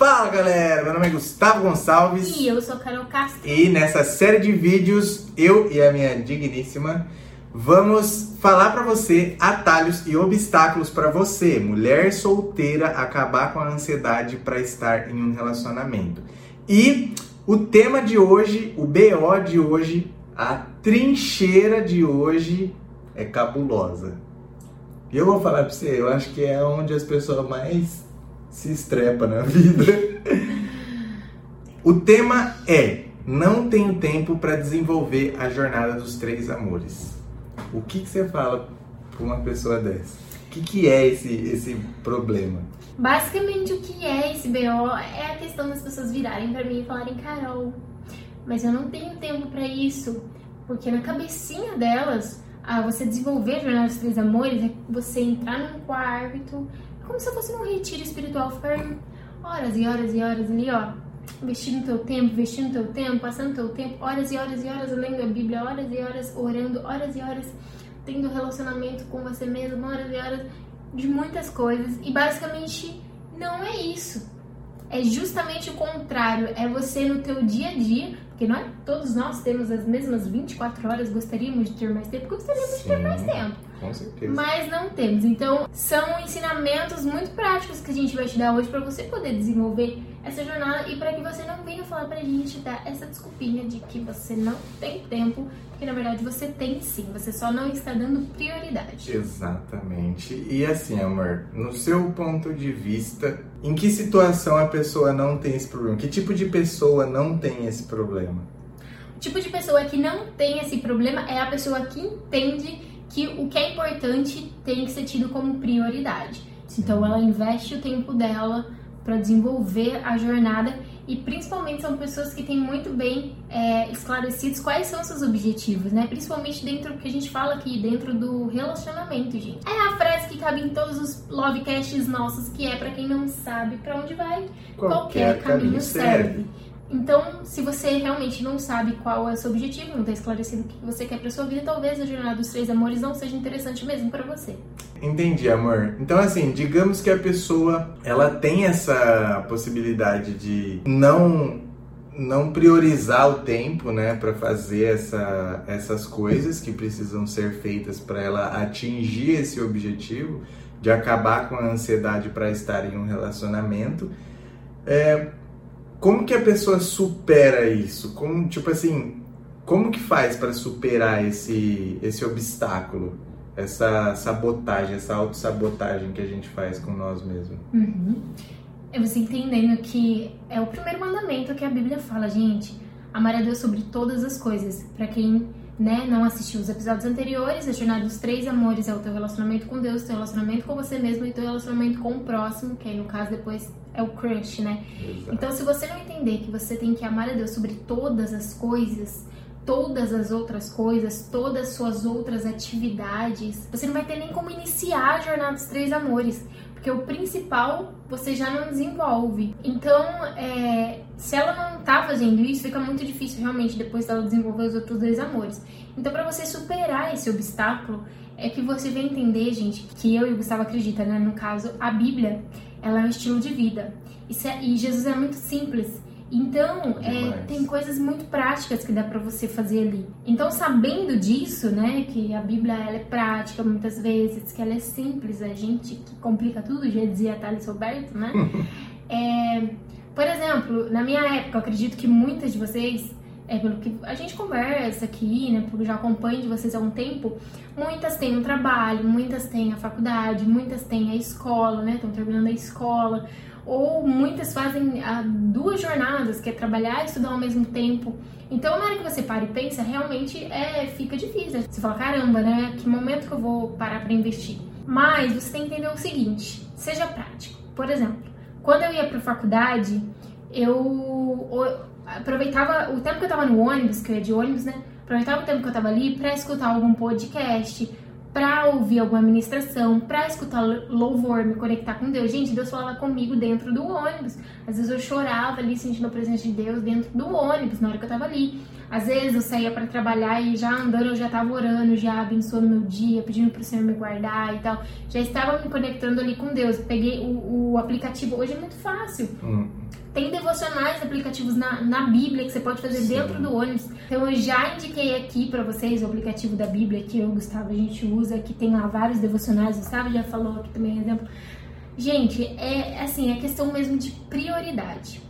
Fala galera, meu nome é Gustavo Gonçalves E eu sou Carol Castro. e nessa série de vídeos, eu e a minha digníssima vamos falar pra você atalhos e obstáculos pra você, mulher solteira, acabar com a ansiedade pra estar em um relacionamento. E o tema de hoje, o BO de hoje, a trincheira de hoje é cabulosa. E eu vou falar pra você, eu acho que é onde as pessoas mais se estrepa na vida. O tema é: não tenho tempo para desenvolver a jornada dos três amores. O que, que você fala para uma pessoa dessa? O que, que é esse, esse problema? Basicamente, o que é esse BO é a questão das pessoas virarem pra mim e falarem: Carol, mas eu não tenho tempo pra isso. Porque na cabecinha delas, ah, você desenvolver a jornada dos três amores é você entrar num quarto, como se fosse um retiro espiritual, ficar horas e horas e horas ali, ó, investindo teu tempo, investindo teu tempo, passando teu tempo, horas e horas e horas lendo a Bíblia, horas e horas orando, horas e horas tendo relacionamento com você mesmo, horas e horas de muitas coisas. E basicamente não é isso. É justamente o contrário, é você no teu dia a dia, porque não é todos nós temos as mesmas 24 horas, gostaríamos de ter mais tempo, gostaríamos de ter mais tempo. Com certeza. Mas não temos. Então, são ensinamentos muito práticos que a gente vai te dar hoje para você poder desenvolver essa jornada e para que você não venha falar pra gente dar essa desculpinha de que você não tem tempo, porque na verdade você tem sim, você só não está dando prioridade. Exatamente. E assim, amor, no seu ponto de vista, em que situação a pessoa não tem esse problema? Que tipo de pessoa não tem esse problema? O tipo de pessoa que não tem esse problema é a pessoa que entende que o que é importante tem que ser tido como prioridade. Então ela investe o tempo dela para desenvolver a jornada e principalmente são pessoas que têm muito bem é, esclarecidos quais são seus objetivos, né? Principalmente dentro do que a gente fala aqui, dentro do relacionamento, gente. É a frase que cabe em todos os lovecasts nossos, que é para quem não sabe para onde vai, qualquer, caminho serve. Então, se você realmente não sabe qual é o seu objetivo, não está esclarecido o que você quer para sua vida, talvez a jornada dos três amores não seja interessante mesmo para você. Entendi, amor. Então, assim, digamos que a pessoa ela tem essa possibilidade de não não priorizar o tempo, né, para fazer essa, essas coisas que precisam ser feitas para ela atingir esse objetivo de acabar com a ansiedade para estar em um relacionamento. É, como que a pessoa supera isso? Como, tipo assim, como que faz para superar esse, esse obstáculo? Essa sabotagem, essa autossabotagem que a gente faz com nós mesmos. Uhum. É você entendendo que é o primeiro mandamento que a Bíblia fala, gente. Amar a Deus sobre todas as coisas. Para quem né, não assistiu os episódios anteriores, a jornada dos três amores é o teu relacionamento com Deus, teu relacionamento com você mesmo e teu relacionamento com o próximo, que aí no caso depois é o crush, né? Exato. Então, se você não entender que você tem que amar a Deus sobre todas as coisas, todas as outras coisas, todas as suas outras atividades, você não vai ter nem como iniciar a jornada dos três amores. Porque o principal você já não desenvolve. Então, é, se ela não tá fazendo isso, fica muito difícil realmente depois dela desenvolver os outros dois amores. Então, para você superar esse obstáculo, é que você vem entender, gente, que eu e o Gustavo acredita, né? No caso, a Bíblia, ela é um estilo de vida. É- e Jesus é muito simples. Então, é, tem coisas muito práticas que dá pra você fazer ali. Então, sabendo disso, né, que a Bíblia ela é prática muitas vezes, que ela é simples, a gente que complica tudo, já dizia Thales Roberto, né? É, por exemplo, na minha época, eu acredito que muitas de vocês, é, pelo que a gente conversa aqui, né, pelo que eu já acompanho de vocês há um tempo, muitas têm um trabalho, muitas têm a faculdade, muitas têm a escola, né, estão terminando a escola, ou muitas fazem ah, duas jornadas, que é trabalhar e estudar ao mesmo tempo. Então, na hora que você para e pensa, realmente é, fica difícil. Você fala, caramba, né? Que momento que eu vou parar para investir? Mas você tem que entender o seguinte: seja prático. Por exemplo, quando eu ia para faculdade, eu aproveitava o tempo que eu tava no ônibus, que eu ia de ônibus, né? Aproveitava o tempo que eu tava ali para escutar algum podcast, para ouvir alguma ministração, para escutar louvor, me conectar com Deus. Gente, Deus fala comigo dentro do ônibus. Às vezes eu chorava ali sentindo a presença de Deus dentro do ônibus na hora que eu tava ali. Às vezes eu saía para trabalhar e já andando eu já tava orando, já abençoando meu dia, pedindo pro Senhor me guardar e tal. Já estava me conectando ali com Deus. Peguei o, o aplicativo, hoje é muito fácil. Hum. Tem devocionais, aplicativos na, na Bíblia que você pode fazer Sim. dentro do ônibus. Então eu já indiquei aqui para vocês o aplicativo da Bíblia que eu e o Gustavo a gente usa, que tem lá vários devocionais. O Gustavo já falou aqui também exemplo. Gente, é assim, é questão mesmo de prioridade.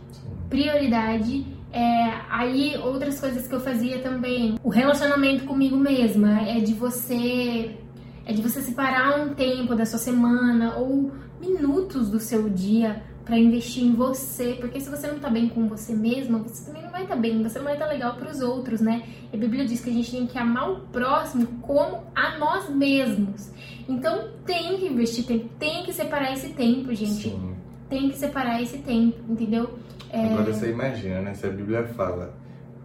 Prioridade é, aí outras coisas que eu fazia também, o relacionamento comigo mesma é de você é de você separar um tempo da sua semana ou minutos do seu dia para investir em você, porque se você não tá bem com você mesma, você também não vai estar tá bem, você não vai estar tá legal para os outros, né? E a Bíblia diz que a gente tem que amar o próximo como a nós mesmos. Então tem que investir tempo, tem que separar esse tempo, gente. Sim. Tem que separar esse tempo, entendeu? É... Agora você imagina, né? Se a Bíblia fala,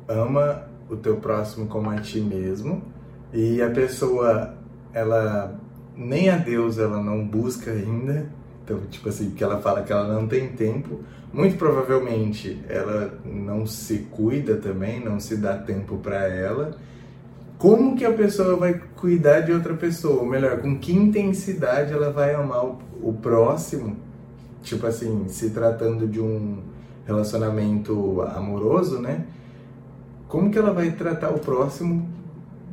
ama o teu próximo como a ti mesmo, e a pessoa, ela nem a Deus ela não busca ainda, então, tipo assim, que ela fala que ela não tem tempo, muito provavelmente ela não se cuida também, não se dá tempo para ela. Como que a pessoa vai cuidar de outra pessoa? Ou melhor, com que intensidade ela vai amar o, o próximo? Tipo assim, se tratando de um relacionamento amoroso, né? Como que ela vai tratar o próximo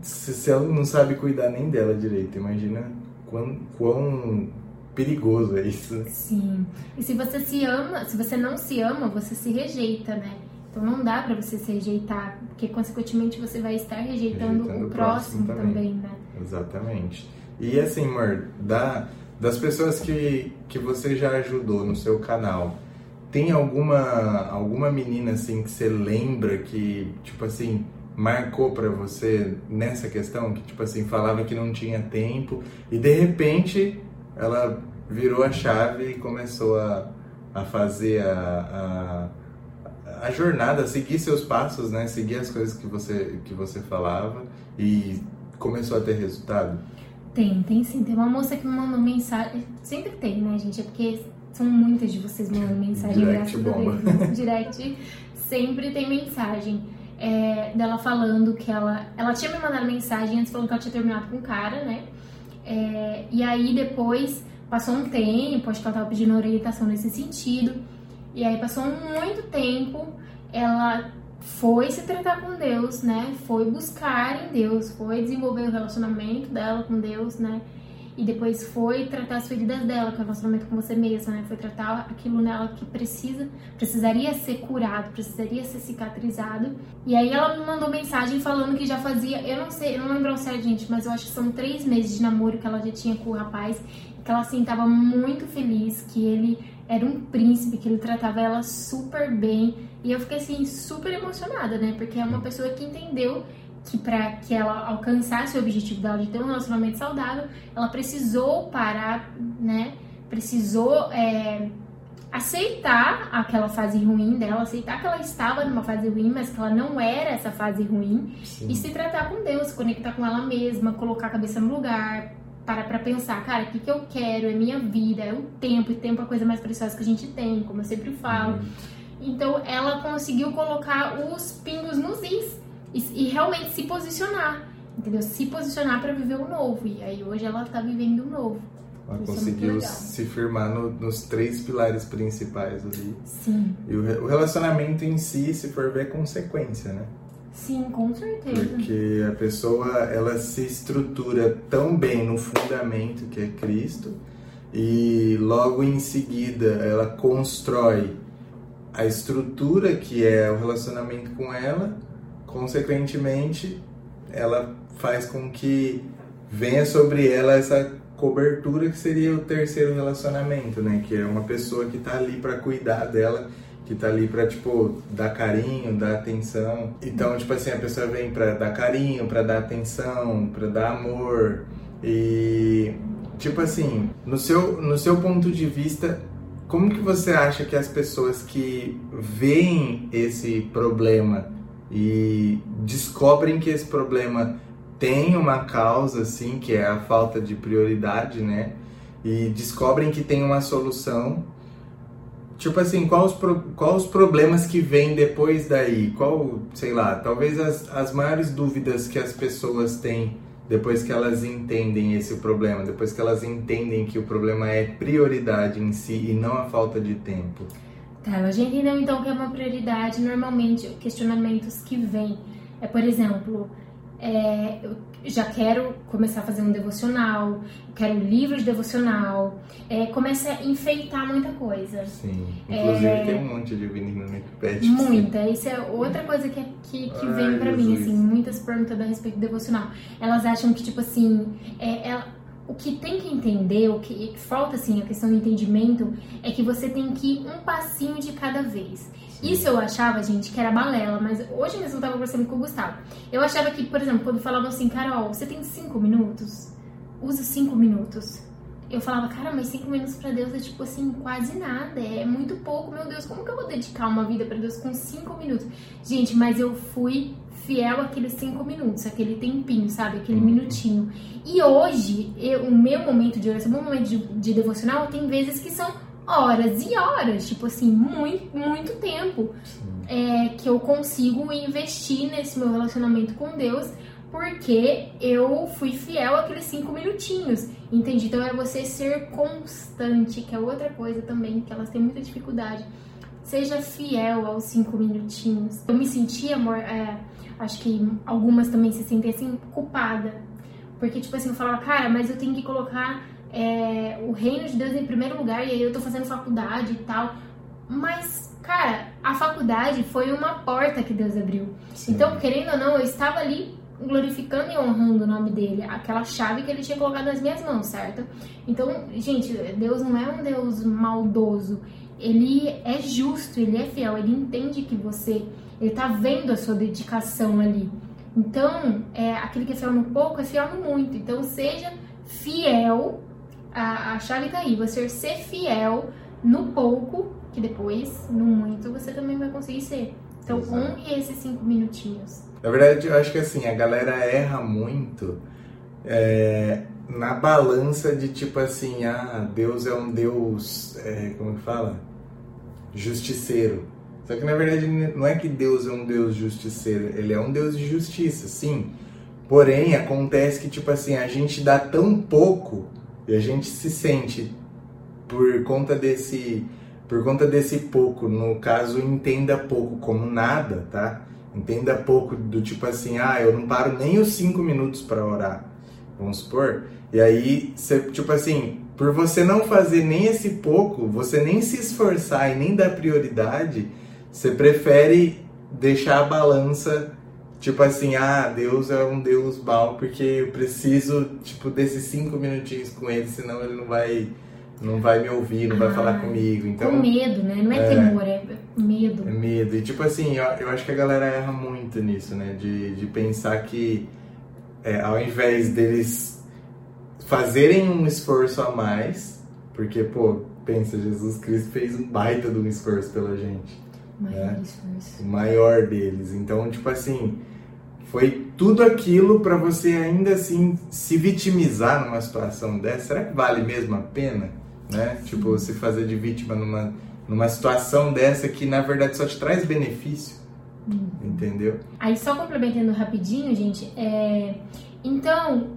se, se ela não sabe cuidar nem dela direito? Imagina quão, quão perigoso é isso. Sim. E se você se ama, se você não se ama, você se rejeita, né? Então não dá para você se rejeitar, porque consequentemente você vai estar rejeitando, rejeitando o próximo, próximo também. também. né? Exatamente. E assim, amor, da, das pessoas que, que você já ajudou no seu canal, tem alguma alguma menina assim que você lembra que, tipo assim, marcou para você nessa questão que tipo assim falava que não tinha tempo e de repente ela virou a chave e começou a, a fazer a, a, a jornada, seguir seus passos, né? Seguir as coisas que você, que você falava e começou a ter resultado? Tem, tem sim. Tem uma moça que me mandou mensagem. Sempre tem, né, gente? É porque são muitas de vocês mandando mensagem, Direct graças bomba. a Deus. Direct sempre tem mensagem. É, dela falando que ela. Ela tinha me mandado mensagem antes falando que ela tinha terminado com o cara, né? É, e aí depois passou um tempo, acho que ela tava pedindo orientação nesse sentido. E aí passou muito tempo, ela foi se tratar com Deus, né? Foi buscar em Deus, foi desenvolver o relacionamento dela com Deus, né? E depois foi tratar as feridas dela, que é o relacionamento com você mesma, né? Foi tratar aquilo nela que precisa, precisaria ser curado, precisaria ser cicatrizado. E aí ela me mandou mensagem falando que já fazia, eu não sei, eu não lembro ao certo, gente, mas eu acho que são três meses de namoro que ela já tinha com o rapaz, que ela assim tava muito feliz, que ele era um príncipe, que ele tratava ela super bem. E eu fiquei assim super emocionada, né? Porque é uma pessoa que entendeu que para que ela alcançasse o objetivo dela de ter um relacionamento saudável, ela precisou parar, né? Precisou é, aceitar aquela fase ruim dela, aceitar que ela estava numa fase ruim, mas que ela não era essa fase ruim, Sim. e se tratar com Deus, se conectar com ela mesma, colocar a cabeça no lugar, parar pra pensar, cara, o que, que eu quero, é minha vida, é o tempo, e tempo é a coisa mais preciosa que a gente tem, como eu sempre falo. Uhum. Então ela conseguiu colocar os pingos nos is e, e realmente se posicionar, entendeu? Se posicionar para viver o novo. E aí hoje ela tá vivendo o novo. Ela Isso é conseguiu é se firmar no, nos três pilares principais ali. Sim. E o, o relacionamento em si, se for ver, é consequência, né? Sim, com certeza. Porque a pessoa, ela se estrutura tão bem no fundamento que é Cristo e logo em seguida ela constrói a estrutura que é o relacionamento com ela consequentemente, ela faz com que venha sobre ela essa cobertura que seria o terceiro relacionamento, né? Que é uma pessoa que tá ali para cuidar dela, que tá ali para tipo dar carinho, dar atenção. Então, tipo assim, a pessoa vem para dar carinho, para dar atenção, para dar amor e tipo assim, no seu no seu ponto de vista, como que você acha que as pessoas que veem esse problema e descobrem que esse problema tem uma causa, assim, que é a falta de prioridade, né? E descobrem que tem uma solução. Tipo assim, quais os, pro, qual os problemas que vêm depois daí? Qual, sei lá, talvez as, as maiores dúvidas que as pessoas têm depois que elas entendem esse problema, depois que elas entendem que o problema é prioridade em si e não a falta de tempo. Tá, ela já entendeu então que é uma prioridade. Normalmente, questionamentos que vêm é, por exemplo, é, eu já quero começar a fazer um devocional, quero um livro de devocional, é, começa a enfeitar muita coisa. Sim, inclusive é, tem um monte de menina que pede. Muita, isso é outra coisa que, que, que Ai, vem pra Jesus. mim, assim, muitas perguntas a respeito do devocional. Elas acham que, tipo assim, é, ela, o que tem que entender, o que, falta, assim, a questão do entendimento, é que você tem que ir um passinho de cada vez. Isso eu achava, gente, que era balela, mas hoje mesmo eu tava conversando com o Gustavo. Eu achava que, por exemplo, quando falavam assim, Carol, você tem cinco minutos? Usa cinco minutos. Eu falava, cara, mas cinco minutos para Deus é tipo assim, quase nada, é muito pouco, meu Deus, como que eu vou dedicar uma vida para Deus com cinco minutos? Gente, mas eu fui fiel àqueles cinco minutos, aquele tempinho, sabe? Aquele uhum. minutinho. E hoje, eu, o meu momento de oração, o meu momento de, de devocional, tem vezes que são horas e horas, tipo assim, muito, muito tempo é, que eu consigo investir nesse meu relacionamento com Deus, porque eu fui fiel àqueles cinco minutinhos, entende? Então é você ser constante, que é outra coisa também, que elas têm muita dificuldade. Seja fiel aos cinco minutinhos. Eu me senti, amor, é, acho que algumas também se sentem assim, culpada. Porque, tipo assim, eu falava, cara, mas eu tenho que colocar é, o reino de Deus em primeiro lugar, e aí eu tô fazendo faculdade e tal. Mas, cara, a faculdade foi uma porta que Deus abriu. Sim. Então, querendo ou não, eu estava ali glorificando e honrando o nome dele, aquela chave que ele tinha colocado nas minhas mãos, certo? Então, gente, Deus não é um Deus maldoso, ele é justo, ele é fiel, ele entende que você, ele tá vendo a sua dedicação ali. Então, é, aquele que é fiel no pouco é fiel no muito. Então, seja fiel a, a chave tá aí, você ser fiel no pouco, que depois, no muito, você também vai conseguir ser. Então, Exato. honre esses cinco minutinhos. Na verdade, eu acho que assim, a galera erra muito é, na balança de tipo assim, ah, Deus é um Deus, é, como que fala? Justiceiro. Só que na verdade não é que Deus é um Deus justiceiro, ele é um Deus de justiça, sim. Porém, acontece que tipo assim, a gente dá tão pouco e a gente se sente por conta desse por conta desse pouco, no caso entenda pouco como nada, tá? Entenda pouco do tipo assim, ah, eu não paro nem os cinco minutos para orar, vamos supor. E aí, você, tipo assim, por você não fazer nem esse pouco, você nem se esforçar e nem dar prioridade, você prefere deixar a balança Tipo assim, ah, Deus é um Deus mal porque eu preciso, tipo, desses cinco minutinhos com ele, senão ele não vai, não vai me ouvir, não ah, vai falar comigo. Então, com medo, né? Não é, é temor, é medo. É medo. E tipo assim, eu, eu acho que a galera erra muito nisso, né? De, de pensar que é, ao invés deles fazerem um esforço a mais, porque, pô, pensa, Jesus Cristo fez um baita de um esforço pela gente. Maior né? esforço. O maior deles. Então, tipo assim foi tudo aquilo para você ainda assim se vitimizar numa situação dessa. Será que vale mesmo a pena, né? Tipo, se fazer de vítima numa numa situação dessa que na verdade só te traz benefício. Uhum. Entendeu? Aí só complementando rapidinho, gente, é... então,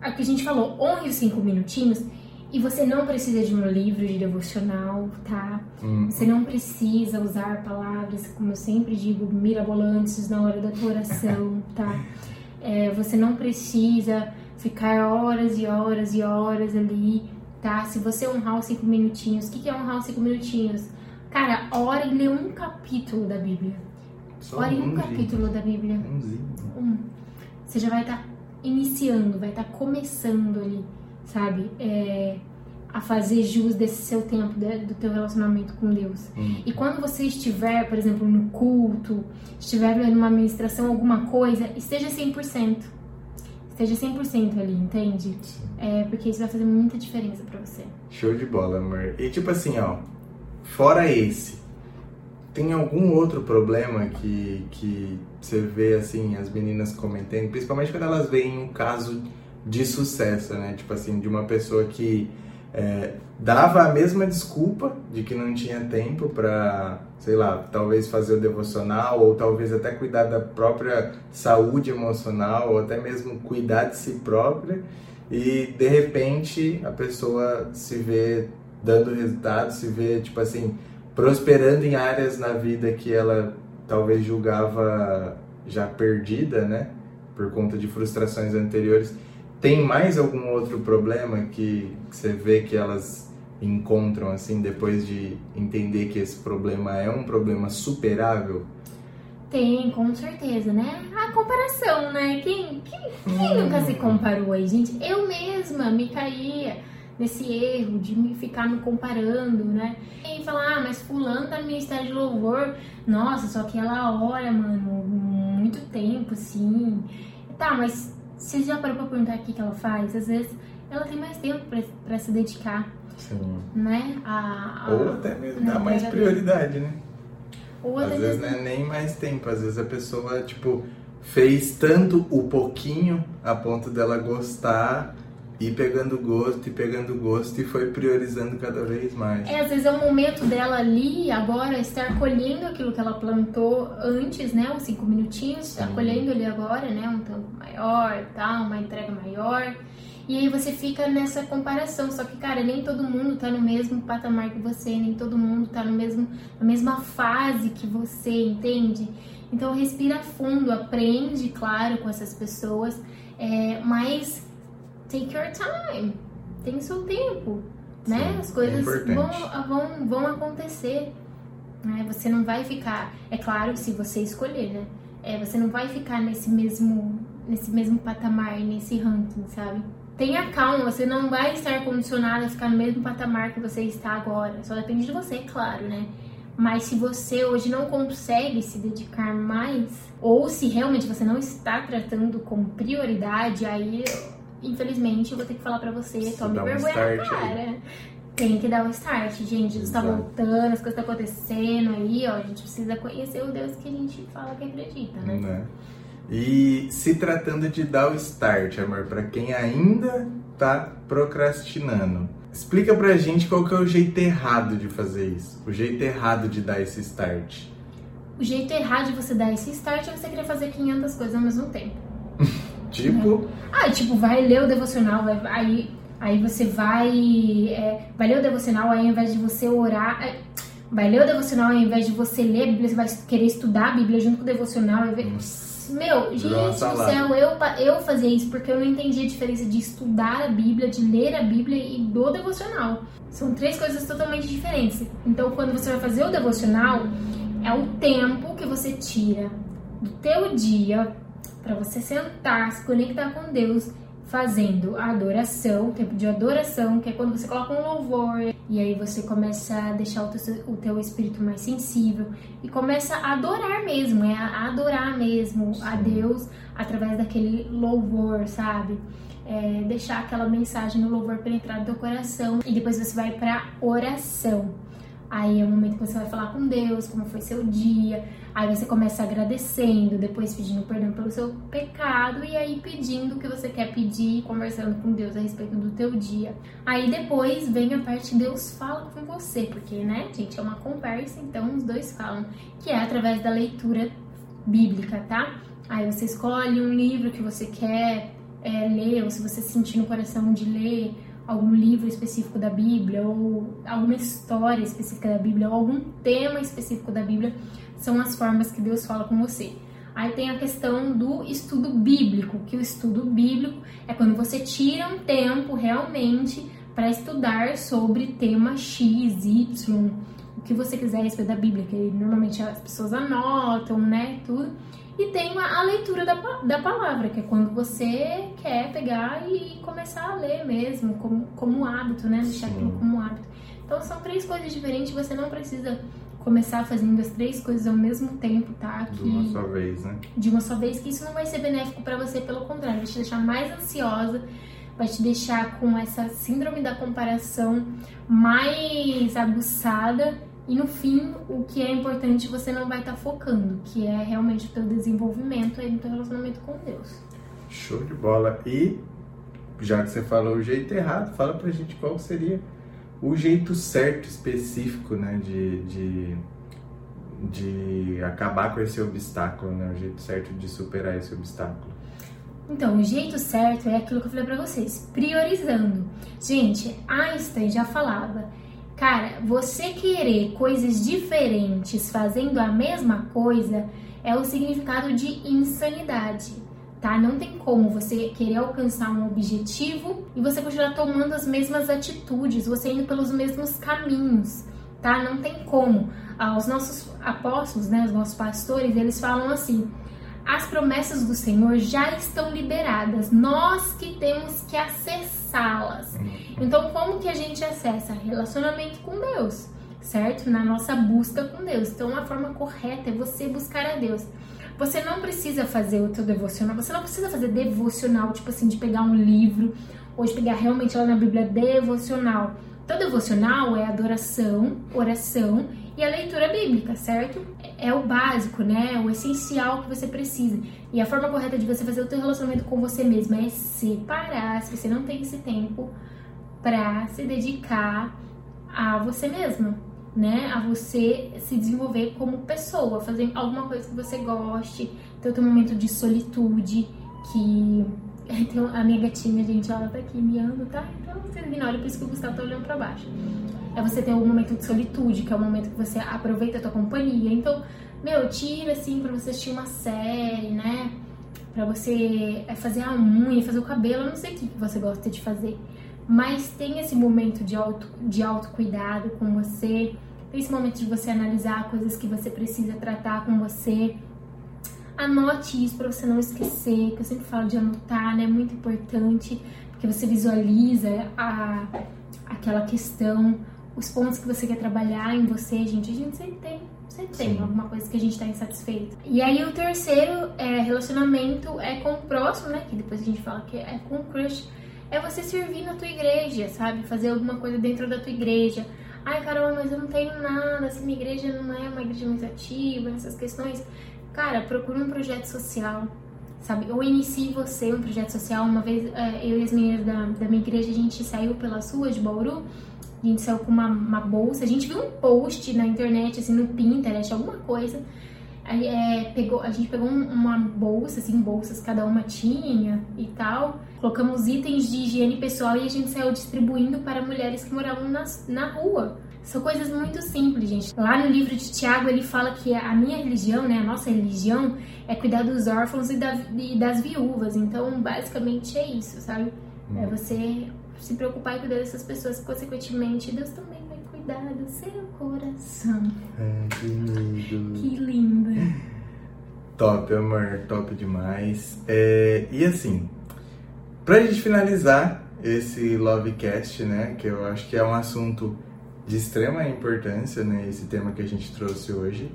a que a gente falou, honre os cinco minutinhos e você não precisa de um livro de devocional, tá? Hum. Você não precisa usar palavras, como eu sempre digo, mirabolantes na hora da tua oração, tá? É, você não precisa ficar horas e horas e horas ali, tá? Se você honrar os cinco minutinhos, o que, que é honrar os cinco minutinhos? Cara, ore e lê um capítulo da Bíblia. Só ore um, um capítulo da Bíblia. Um. Você já vai estar tá iniciando, vai estar tá começando ali sabe? É, a fazer jus desse seu tempo, do teu relacionamento com Deus. Hum. E quando você estiver, por exemplo, no culto, estiver numa administração, alguma coisa, esteja 100%. Esteja 100% ali, entende? É, porque isso vai fazer muita diferença para você. Show de bola, amor. E tipo assim, ó, fora esse, tem algum outro problema que, que você vê, assim, as meninas comentando, principalmente quando elas veem um caso de sucesso, né? Tipo assim, de uma pessoa que é, dava a mesma desculpa de que não tinha tempo para, sei lá, talvez fazer o devocional ou talvez até cuidar da própria saúde emocional ou até mesmo cuidar de si própria e de repente a pessoa se vê dando resultado, se vê tipo assim prosperando em áreas na vida que ela talvez julgava já perdida, né? Por conta de frustrações anteriores. Tem mais algum outro problema que, que você vê que elas encontram assim depois de entender que esse problema é um problema superável? Tem, com certeza, né? A comparação, né? Quem, quem, quem hum. nunca se comparou aí, gente? Eu mesma me caía nesse erro de me ficar me comparando, né? E falar, ah, mas fulano tá no Ministério de Louvor, nossa, só que ela ora, mano, muito tempo, sim. Tá, mas você já parou pra perguntar o que ela faz? Às vezes ela tem mais tempo para se dedicar Sim. Né? A, a, Ou até mesmo dar mais prioridade, né? Ou às vezes não é nem mais tempo, às vezes a pessoa, tipo, fez tanto o pouquinho a ponto dela gostar e pegando gosto e pegando gosto e foi priorizando cada vez mais. É, às vezes é o momento dela ali, agora, estar colhendo aquilo que ela plantou antes, né? Uns cinco minutinhos, estar colhendo ali agora, né? Um tanto maior, tal, uma entrega maior. E aí você fica nessa comparação. Só que, cara, nem todo mundo tá no mesmo patamar que você, nem todo mundo tá no mesmo, na mesma fase que você, entende? Então respira fundo, aprende, claro, com essas pessoas, é, mas take your time, tem seu tempo, né? Sim, né? As coisas é vão, vão, vão acontecer. Né? Você não vai ficar, é claro, se você escolher, né? É, você não vai ficar nesse mesmo, nesse mesmo patamar, nesse ranking, sabe? Tenha calma, você não vai estar condicionado a ficar no mesmo patamar que você está agora. Só depende de você, é claro, né? Mas se você hoje não consegue se dedicar mais, ou se realmente você não está tratando como prioridade, aí infelizmente eu vou ter que falar pra você, você tome vergonha um cara. Tem que dar um start, gente. Jesus tá voltando, as coisas estão acontecendo aí, ó. A gente precisa conhecer o Deus que a gente fala que acredita, né? né? E se tratando de dar o start, amor, para quem ainda tá procrastinando, explica pra gente qual que é o jeito errado de fazer isso, o jeito errado de dar esse start. O jeito errado de você dar esse start é você querer fazer 500 coisas ao mesmo tempo. tipo? Ah, tipo, vai ler o devocional, vai, aí, aí você vai, é, vai ler o devocional, aí ao invés de você orar, é, vai ler o devocional, ao invés de você ler a Bíblia, você vai querer estudar a Bíblia junto com o devocional. Nossa meu, gente do céu, eu, eu fazia isso porque eu não entendia a diferença de estudar a Bíblia, de ler a Bíblia e do devocional. São três coisas totalmente diferentes. Então, quando você vai fazer o devocional, é o tempo que você tira do teu dia para você sentar, se conectar com Deus fazendo a adoração, tempo de adoração, que é quando você coloca um louvor e aí você começa a deixar o teu, o teu espírito mais sensível e começa a adorar mesmo, é a adorar mesmo Sim. a Deus através daquele louvor, sabe? É, deixar aquela mensagem no louvor penetrar no teu coração e depois você vai para oração. Aí é o momento que você vai falar com Deus, como foi seu dia. Aí você começa agradecendo, depois pedindo perdão pelo seu pecado e aí pedindo o que você quer pedir, conversando com Deus a respeito do teu dia. Aí depois vem a parte Deus fala com você, porque, né, gente, é uma conversa, então os dois falam, que é através da leitura bíblica, tá? Aí você escolhe um livro que você quer é, ler, ou se você sentir no coração de ler algum livro específico da Bíblia, ou alguma história específica da Bíblia, ou algum tema específico da Bíblia, são as formas que Deus fala com você. Aí tem a questão do estudo bíblico, que o estudo bíblico é quando você tira um tempo realmente para estudar sobre tema X, Y, o que você quiser a respeito da Bíblia, que normalmente as pessoas anotam, né, tudo. E tem a, leitura da, da palavra, que é quando você quer pegar e começar a ler mesmo, como, como hábito, né? Deixar Sim. aquilo como hábito. Então são três coisas diferentes, você não precisa começar fazendo as três coisas ao mesmo tempo, tá? Que, de uma só vez, né? De uma só vez, que isso não vai ser benéfico para você, pelo contrário, vai te deixar mais ansiosa, vai te deixar com essa síndrome da comparação mais aguçada e no fim, o que é importante você não vai estar tá focando, que é realmente o teu desenvolvimento aí no teu relacionamento com Deus. Show de bola. E já que você falou o jeito errado, fala pra gente qual seria o jeito certo, específico, né, de, de, de acabar com esse obstáculo, né, o jeito certo de superar esse obstáculo. Então, o jeito certo é aquilo que eu falei pra vocês, priorizando. Gente, Einstein já falava Cara, você querer coisas diferentes fazendo a mesma coisa é o significado de insanidade. Tá? Não tem como você querer alcançar um objetivo e você continuar tomando as mesmas atitudes, você indo pelos mesmos caminhos, tá? Não tem como. Ah, os nossos apóstolos, né, os nossos pastores, eles falam assim: as promessas do Senhor já estão liberadas, nós que temos que acessá-las. Então, como que a gente acessa? Relacionamento com Deus, certo? Na nossa busca com Deus. Então, a forma correta é você buscar a Deus. Você não precisa fazer o seu devocional, você não precisa fazer devocional, tipo assim, de pegar um livro ou de pegar realmente lá na Bíblia devocional. Então, devocional é adoração, oração e a leitura bíblica, certo? É o básico, né? É o essencial que você precisa. E a forma correta de você fazer o seu relacionamento com você mesmo é separar, se você não tem esse tempo, para se dedicar a você mesma, né? A você se desenvolver como pessoa, fazer alguma coisa que você goste, ter o momento de solitude, que então, a minha gatinha, gente, ela tá aqui miando, tá? Então vocês ignoram, por isso que o Gustavo tá olhando pra baixo é você ter um momento de solitude, que é o momento que você aproveita a tua companhia. Então, meu, tira assim pra você assistir uma série, né? Pra você é, fazer a unha, fazer o cabelo, não sei o que você gosta de fazer. Mas tem esse momento de, auto, de autocuidado com você, tem esse momento de você analisar coisas que você precisa tratar com você. Anote isso para você não esquecer, que eu sempre falo de anotar, né? É muito importante, porque você visualiza a, aquela questão os pontos que você quer trabalhar em você, gente, a gente sempre tem. Sempre tem alguma coisa que a gente tá insatisfeito. E aí o terceiro é, relacionamento é com o próximo, né? Que depois a gente fala que é com o crush. É você servir na tua igreja, sabe? Fazer alguma coisa dentro da tua igreja. Ai, caramba, mas eu não tenho nada, assim, minha igreja não é uma igreja mais ativa, essas questões. Cara, procura um projeto social, sabe? Ou inicie você um projeto social. Uma vez, é, eu e as meninas da, da minha igreja, a gente saiu pelas ruas de Bauru a gente saiu com uma, uma bolsa. A gente viu um post na internet, assim, no Pinterest, alguma coisa. Aí, é, pegou, a gente pegou uma bolsa, assim, bolsas cada uma tinha e tal. Colocamos itens de higiene pessoal e a gente saiu distribuindo para mulheres que moravam na, na rua. São coisas muito simples, gente. Lá no livro de Tiago, ele fala que a minha religião, né, a nossa religião, é cuidar dos órfãos e, da, e das viúvas. Então, basicamente é isso, sabe? É hum. você se preocupar e cuidar dessas pessoas, consequentemente, Deus também vai cuidar do seu coração. É, que lindo. Que lindo. Top, amor, top demais. É, e assim, pra gente finalizar esse Lovecast, né, que eu acho que é um assunto de extrema importância, né, esse tema que a gente trouxe hoje.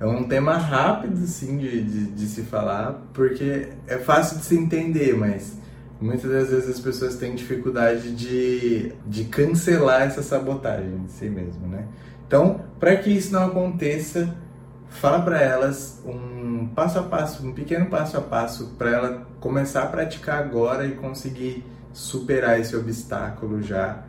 É um tema rápido, sim, de, de, de se falar, porque é fácil de se entender, mas Muitas das vezes as pessoas têm dificuldade de, de cancelar essa sabotagem de si mesmo, né? Então, para que isso não aconteça, fala para elas um passo a passo, um pequeno passo a passo para ela começar a praticar agora e conseguir superar esse obstáculo já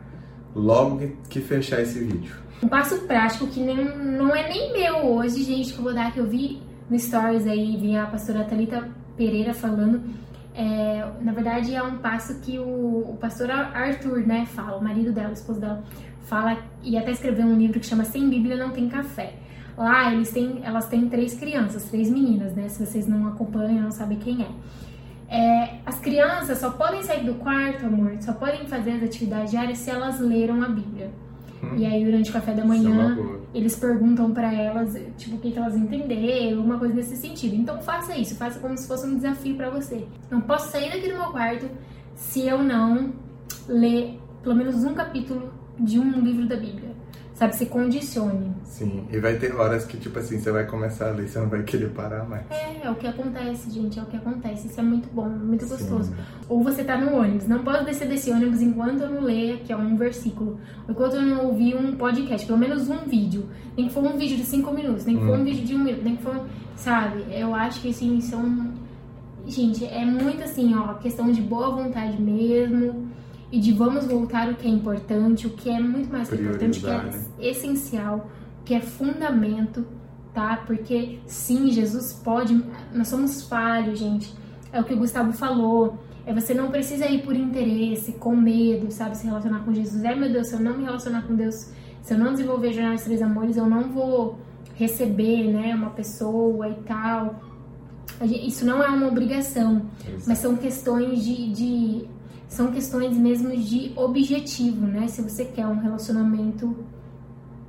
logo que fechar esse vídeo. Um passo prático que nem, não é nem meu hoje, gente, que eu vou dar, que eu vi no Stories aí, vi a pastora Thalita Pereira falando é, na verdade, é um passo que o, o, pastor Arthur, né, fala, o marido dela, o esposo dela, fala, e até escreveu um livro que chama Sem Bíblia Não Tem Café. Lá eles têm, elas têm três crianças, três meninas, né? Se vocês não acompanham, não sabem quem é. é. As crianças só podem sair do quarto, amor, só podem fazer as atividades diárias se elas leram a Bíblia. Hum. E aí, durante o café da manhã, é eles perguntam para elas, tipo, o que, que elas entenderam, alguma coisa nesse sentido. Então, faça isso, faça como se fosse um desafio para você. Não posso sair daqui do meu quarto se eu não ler pelo menos um capítulo de um livro da Bíblia sabe? Se condicione. Sim, e vai ter horas que, tipo assim, você vai começar a ler você não vai querer parar mais. É, é o que acontece, gente, é o que acontece. Isso é muito bom, muito Sim. gostoso. Ou você tá no ônibus, não posso descer desse ônibus enquanto eu não ler, que é um versículo, enquanto eu não ouvir um podcast, pelo menos um vídeo. Nem que for um vídeo de cinco minutos, nem que for um hum. vídeo de um minuto, nem que for, sabe? Eu acho que, assim, são... Gente, é muito assim, ó, questão de boa vontade mesmo e de vamos voltar o que é importante, o que é muito mais importante, o que é né? essencial, o que é fundamento, tá? Porque sim, Jesus pode, nós somos falhos, gente. É o que o Gustavo falou. É você não precisa ir por interesse, com medo, sabe, se relacionar com Jesus. É, meu Deus, se eu não me relacionar com Deus, Se eu não desenvolver a jornada dos três amores, eu não vou receber, né, uma pessoa e tal. Isso não é uma obrigação, Exato. mas são questões de, de, são questões mesmo de objetivo, né? Se você quer um relacionamento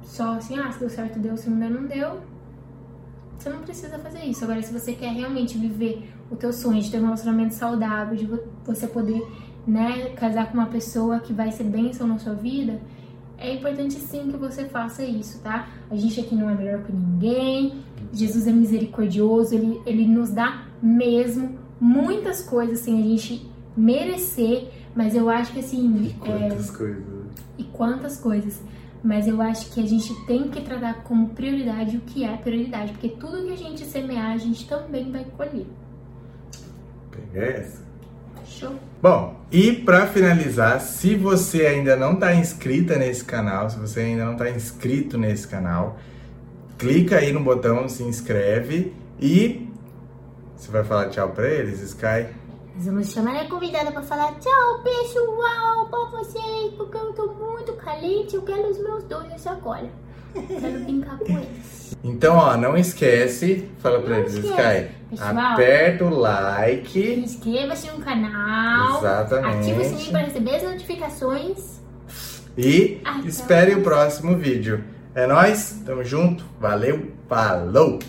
só assim, ah, se deu certo deu, se não der não deu, você não precisa fazer isso. Agora, se você quer realmente viver o teu sonho de ter um relacionamento saudável, de você poder, né, casar com uma pessoa que vai ser bênção na sua vida, é importante sim que você faça isso, tá? A gente aqui não é melhor que ninguém. Jesus é misericordioso, ele, ele nos dá mesmo muitas coisas sem a gente merecer, mas eu acho que assim. E quantas é... coisas. E quantas coisas. Mas eu acho que a gente tem que tratar como prioridade o que é prioridade, porque tudo que a gente semear, a gente também vai colher. Pega essa. Show. Bom, e para finalizar, se você ainda não está inscrita nesse canal, se você ainda não está inscrito nesse canal, clica aí no botão se inscreve e você vai falar tchau para eles, Sky? Nós vamos chamar a convidada para falar tchau, pessoal, para vocês, porque eu tô muito caliente, eu quero os meus dois agora. Quero brincar com eles. Então, ó, não esquece, fala para eles, Sky, pessoal, aperta o like. Inscreva-se no canal. Exatamente. Ativa o sininho para receber as notificações. E Até espere o próximo vídeo. É nóis, tamo junto, valeu, falou!